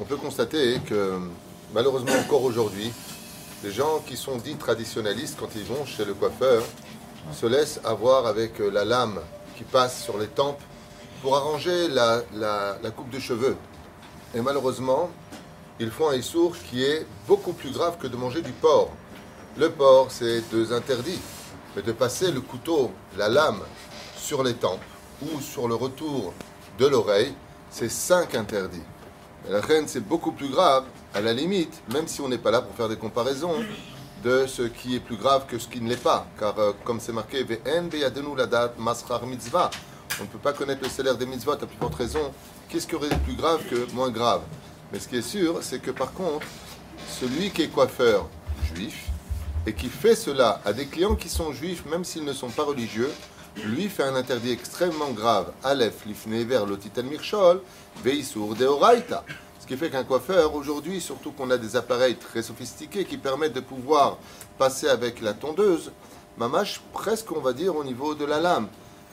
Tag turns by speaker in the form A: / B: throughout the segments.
A: on, peut constater que malheureusement encore aujourd'hui, les gens qui sont dits traditionnalistes quand ils vont chez le coiffeur se laissent avoir avec euh, la lame qui passe sur les tempes pour arranger la, coupe de cheveux. Et malheureusement, ils font un sourd qui est beaucoup plus grave que de manger du porc. Le porc, c'est deux interdits. Mais de passer le couteau, la lame, sur les tempes ou sur le retour de l'oreille, c'est cinq interdits. La reine, c'est beaucoup plus grave, à la limite, même si on n'est pas là pour faire des comparaisons, de ce qui est plus grave que ce qui ne l'est pas. Car euh, comme c'est marqué, ladat maschar mitzvah. On ne peut pas connaître le salaire des mitzvot, à plus forte raison. Qu'est-ce qui aurait de plus grave que moins grave? Mais ce qui est sûr, c'est que par contre, celui qui est coiffeur juif et qui fait cela à des clients qui sont juifs, même s'ils ne sont pas religieux, lui fait un interdit extrêmement grave. Aleph, lifne ver, lotitel mirchol, veisur deoraita. Ce qui fait qu'un coiffeur, aujourd'hui, surtout qu'on a des appareils très sophistiqués qui permettent de pouvoir passer avec la tondeuse, mamache presque, on va dire, au niveau de la lame.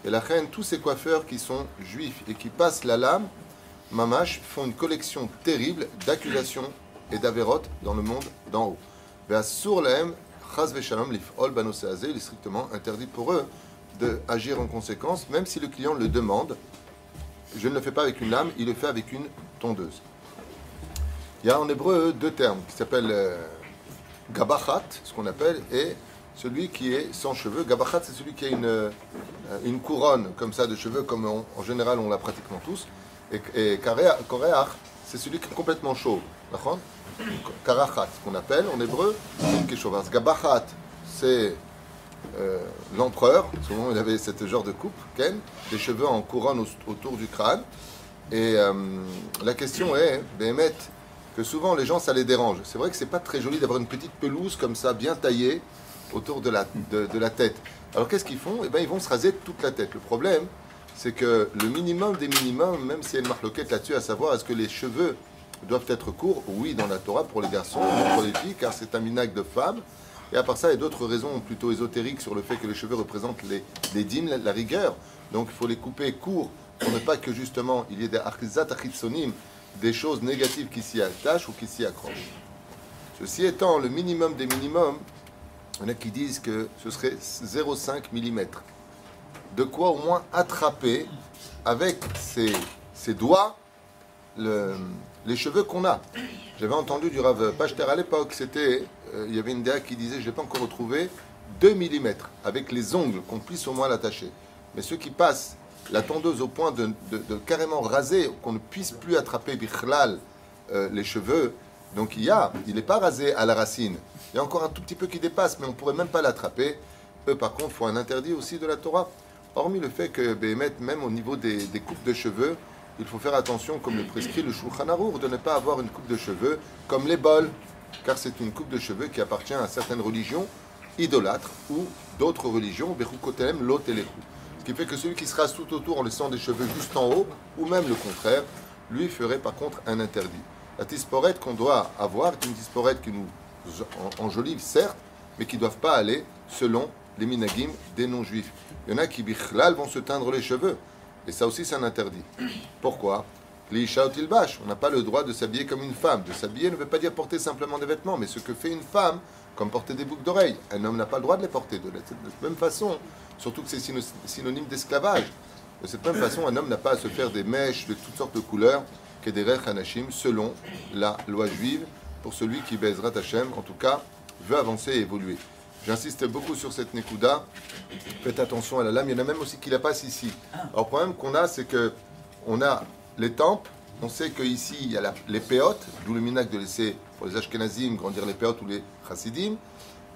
A: Et la reine, tous ces coiffeurs qui sont juifs et qui passent la lame, mamache, font une collection terrible d'accusations et d'avérotes dans le monde d'en haut. Ve'asur lahem, il est strictement interdit pour eux d'agir en conséquence, même si le client le demande. Je ne le fais pas avec une lame, il le fait avec une tondeuse. Il y a en hébreu deux termes qui s'appellent euh, gabachat, ce qu'on appelle, et celui qui est sans cheveux. Gabachat, c'est celui qui a une, euh, une couronne comme ça de cheveux, comme en général on l'a pratiquement tous. Et, et c'est celui qui est complètement chauve. Karachat, ce qu'on appelle en hébreu, celui qui est chauve. Alors, Gabachat, c'est euh, l'empereur, souvent il avait ce genre de coupe, Ken, des cheveux en couronne au- autour du crâne. Et euh, la question est, Béhémet, que souvent les gens ça les dérange. C'est vrai que c'est pas très joli d'avoir une petite pelouse comme ça, bien taillée, autour de la, de, la tête. Alors qu'est-ce qu'ils font? Eh bien ils vont se raser toute la tête. Le problème, c'est que le minimum des minimums, même s'il y a une marloquette là-dessus, à savoir est-ce que les cheveux doivent être courts Oui, dans la Torah pour les garçons, pour les filles, car c'est un minac de femmes. Et à part ça, il y a d'autres raisons plutôt ésotériques sur le fait que les cheveux représentent les, dîmes, la, rigueur. Donc il faut les couper courts pour ne pas que justement il y ait des des choses négatives qui s'y attachent ou qui s'y accrochent. Ceci étant le minimum des minimums, il y en a qui disent que ce serait 0,5 mm. De quoi au moins attraper avec ses doigts le- les cheveux qu'on a. J'avais entendu du Rav Pachter à l'époque, c'était, euh, il y avait une DA qui disait, je n'ai pas encore retrouvé, 2 mm avec les ongles qu'on puisse au moins l'attacher. Mais ceux qui passent la tondeuse au point de, carrément raser, qu'on ne puisse plus attraper bichlal euh, les cheveux, donc il y a, il n'est pas rasé à la racine. Il y a encore un tout petit peu qui dépasse, mais on ne pourrait même pas l'attraper. Eux, par contre, font un interdit aussi de la Torah. Hormis le fait que Béhémet, même au niveau des coupes de cheveux, il faut faire attention, comme le prescrit le Shulchan Arour, de ne pas avoir une coupe de cheveux comme les bols, car c'est une coupe de cheveux qui appartient à certaines religions idolâtres ou d'autres religions, Bechukotelem, lot et Ce qui fait que celui qui sera tout autour en laissant des cheveux juste en haut, ou même le contraire, lui ferait par contre un interdit. La tisporette qu'on doit avoir est une tisporette qui nous en- enjolive, certes, mais qui ne doivent pas aller selon les minagim des non-juifs. Il y en a qui, bichlal, vont se teindre les cheveux. Et ça aussi, c'est un interdit. Pourquoi? On n'a pas le droit de s'habiller comme une femme. De s'habiller ne veut pas dire porter simplement des vêtements, mais ce que fait une femme, comme porter des boucles d'oreilles, un homme n'a pas le droit de les porter. De la même façon, surtout que c'est syno- synonyme d'esclavage. De cette même façon, un homme n'a pas à se faire des mèches de toutes sortes de couleurs, Kederech Hanashim, selon la loi juive, pour celui qui baisera Hachem, en tout cas, veut avancer et évoluer. J'insiste beaucoup sur cette Nekuda. Faites attention à la lame. Il y en a même aussi qui la passent ici. Alors, le problème qu'on a, c'est que on a les tempes. On sait qu'ici, il y a la- les péotes, d'où le minac de laisser pour les Ashkenazim grandir les péotes ou les Chassidim.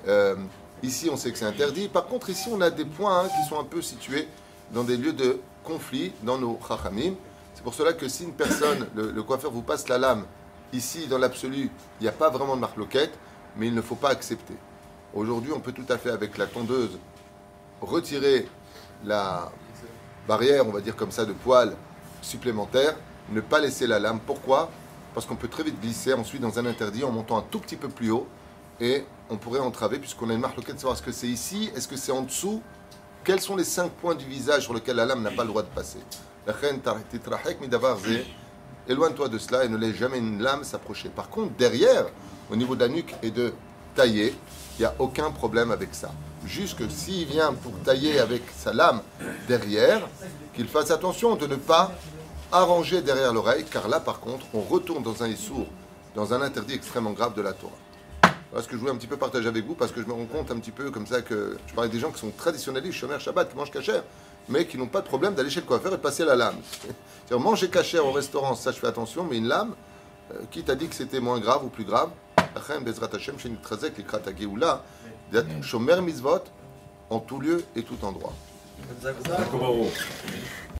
A: Euh, ici, on sait que c'est interdit. Par contre, ici, on a des points hein, qui sont un peu situés dans des lieux de conflit dans nos Chachamim. C'est pour cela que si une personne, le, le coiffeur vous passe la lame, ici, dans l'absolu, il n'y a pas vraiment de marloquette, mais il ne faut pas accepter. Aujourd'hui, on peut tout à fait, avec la tondeuse, retirer la barrière, on va dire comme ça, de poils supplémentaires, ne pas laisser la lame. Pourquoi? Parce qu'on peut très vite glisser ensuite dans un interdit en montant un tout petit peu plus haut et on pourrait entraver, puisqu'on a une marque de savoir est-ce que c'est ici, est-ce que c'est en dessous? Quels sont les cinq points du visage sur lesquels la lame n'a pas le droit de passer? Éloigne-toi de cela et ne laisse jamais une lame s'approcher. Par contre, derrière, au niveau de la nuque et de tailler, il n'y a aucun problème avec ça. Juste que s'il vient pour tailler avec sa lame derrière, qu'il fasse attention de ne pas arranger derrière l'oreille, car là, par contre, on retourne dans un issour, dans un interdit extrêmement grave de la Torah. Voilà ce que je voulais un petit peu partager avec vous, parce que je me rends compte un petit peu comme ça que je parlais des gens qui sont traditionnalistes, Shomer Shabbat, qui mangent cachère, mais qui n'ont pas de problème d'aller chez le coiffeur et de passer la lame. C'est-à-dire manger cachère au restaurant, ça je fais attention, mais une lame, qui t'a dit que c'était moins grave ou plus grave Shomer Mitzvot, en tout lieu et tout endroit.